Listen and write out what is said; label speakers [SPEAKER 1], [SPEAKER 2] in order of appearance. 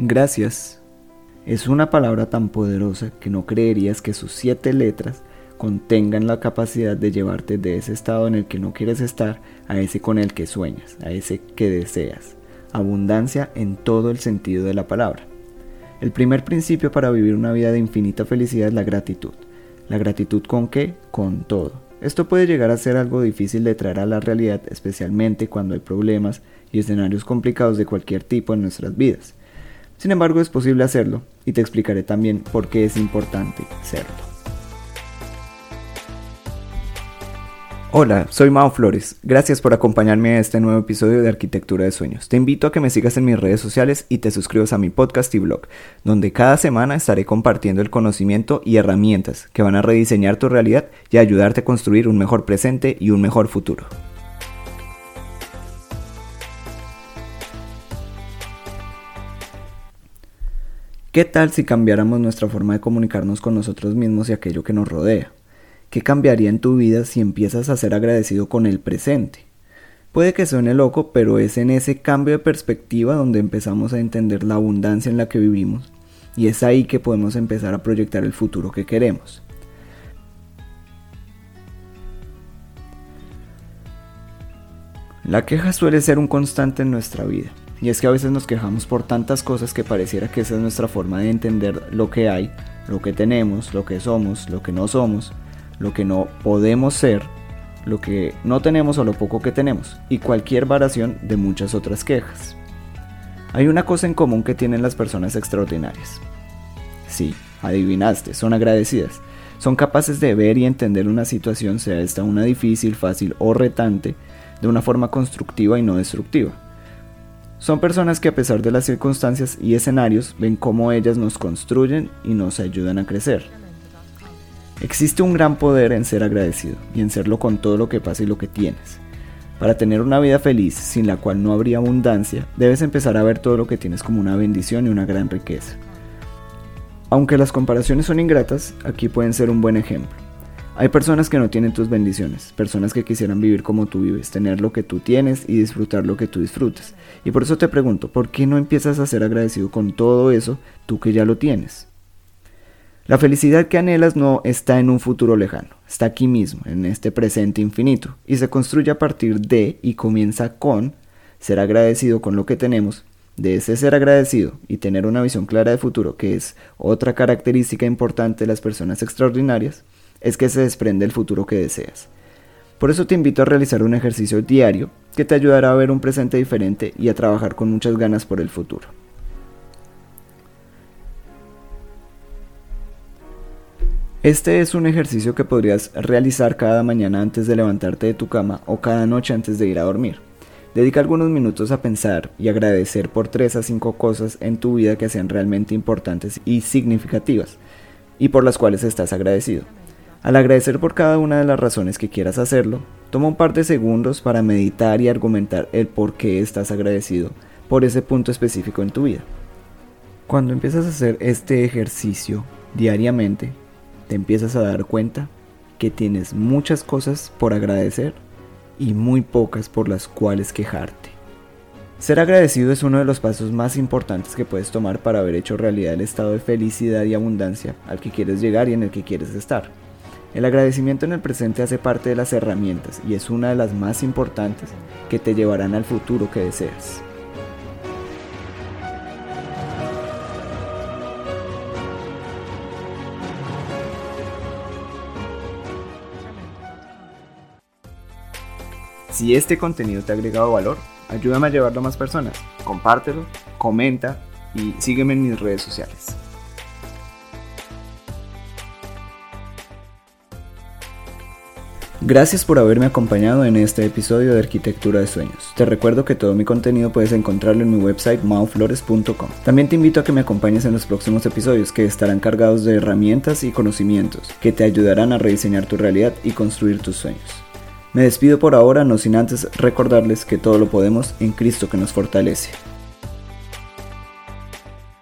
[SPEAKER 1] Gracias es una palabra tan poderosa que no creerías que sus siete letras contengan la capacidad de llevarte de ese estado en el que no quieres estar a ese con el que sueñas, a ese que deseas. Abundancia en todo el sentido de la palabra. El primer principio para vivir una vida de infinita felicidad es la gratitud. ¿La gratitud con qué? Con todo. Esto puede llegar a ser algo difícil de traer a la realidad, especialmente cuando hay problemas y escenarios complicados de cualquier tipo en nuestras vidas. Sin embargo, es posible hacerlo y te explicaré también por qué es importante serlo. Hola, soy Mao Flores. Gracias por acompañarme a este nuevo episodio de Arquitectura de Sueños. Te invito a que me sigas en mis redes sociales y te suscribas a mi podcast y blog, donde cada semana estaré compartiendo el conocimiento y herramientas que van a rediseñar tu realidad y ayudarte a construir un mejor presente y un mejor futuro. ¿Qué tal si cambiáramos nuestra forma de comunicarnos con nosotros mismos y aquello que nos rodea? ¿Qué cambiaría en tu vida si empiezas a ser agradecido con el presente? Puede que suene loco, pero es en ese cambio de perspectiva donde empezamos a entender la abundancia en la que vivimos y es ahí que podemos empezar a proyectar el futuro que queremos. La queja suele ser un constante en nuestra vida. Y es que a veces nos quejamos por tantas cosas que pareciera que esa es nuestra forma de entender lo que hay, lo que tenemos, lo que somos, lo que no somos, lo que no podemos ser, lo que no tenemos o lo poco que tenemos, y cualquier variación de muchas otras quejas. Hay una cosa en común que tienen las personas extraordinarias. Sí, adivinaste, son agradecidas. Son capaces de ver y entender una situación, sea esta una difícil, fácil o retante, de una forma constructiva y no destructiva. Son personas que a pesar de las circunstancias y escenarios ven cómo ellas nos construyen y nos ayudan a crecer. Existe un gran poder en ser agradecido y en serlo con todo lo que pasa y lo que tienes. Para tener una vida feliz sin la cual no habría abundancia, debes empezar a ver todo lo que tienes como una bendición y una gran riqueza. Aunque las comparaciones son ingratas, aquí pueden ser un buen ejemplo. Hay personas que no tienen tus bendiciones, personas que quisieran vivir como tú vives, tener lo que tú tienes y disfrutar lo que tú disfrutas. Y por eso te pregunto, ¿por qué no empiezas a ser agradecido con todo eso tú que ya lo tienes? La felicidad que anhelas no está en un futuro lejano, está aquí mismo, en este presente infinito, y se construye a partir de y comienza con ser agradecido con lo que tenemos, de ese ser agradecido y tener una visión clara de futuro, que es otra característica importante de las personas extraordinarias, es que se desprende el futuro que deseas. Por eso te invito a realizar un ejercicio diario que te ayudará a ver un presente diferente y a trabajar con muchas ganas por el futuro. Este es un ejercicio que podrías realizar cada mañana antes de levantarte de tu cama o cada noche antes de ir a dormir. Dedica algunos minutos a pensar y agradecer por 3 a 5 cosas en tu vida que sean realmente importantes y significativas y por las cuales estás agradecido. Al agradecer por cada una de las razones que quieras hacerlo, toma un par de segundos para meditar y argumentar el por qué estás agradecido por ese punto específico en tu vida. Cuando empiezas a hacer este ejercicio diariamente, te empiezas a dar cuenta que tienes muchas cosas por agradecer y muy pocas por las cuales quejarte. Ser agradecido es uno de los pasos más importantes que puedes tomar para haber hecho realidad el estado de felicidad y abundancia al que quieres llegar y en el que quieres estar. El agradecimiento en el presente hace parte de las herramientas y es una de las más importantes que te llevarán al futuro que deseas. Si este contenido te ha agregado valor, ayúdame a llevarlo a más personas. Compártelo, comenta y sígueme en mis redes sociales. Gracias por haberme acompañado en este episodio de Arquitectura de Sueños. Te recuerdo que todo mi contenido puedes encontrarlo en mi website mauflores.com. También te invito a que me acompañes en los próximos episodios que estarán cargados de herramientas y conocimientos que te ayudarán a rediseñar tu realidad y construir tus sueños. Me despido por ahora, no sin antes recordarles que todo lo podemos en Cristo que nos fortalece.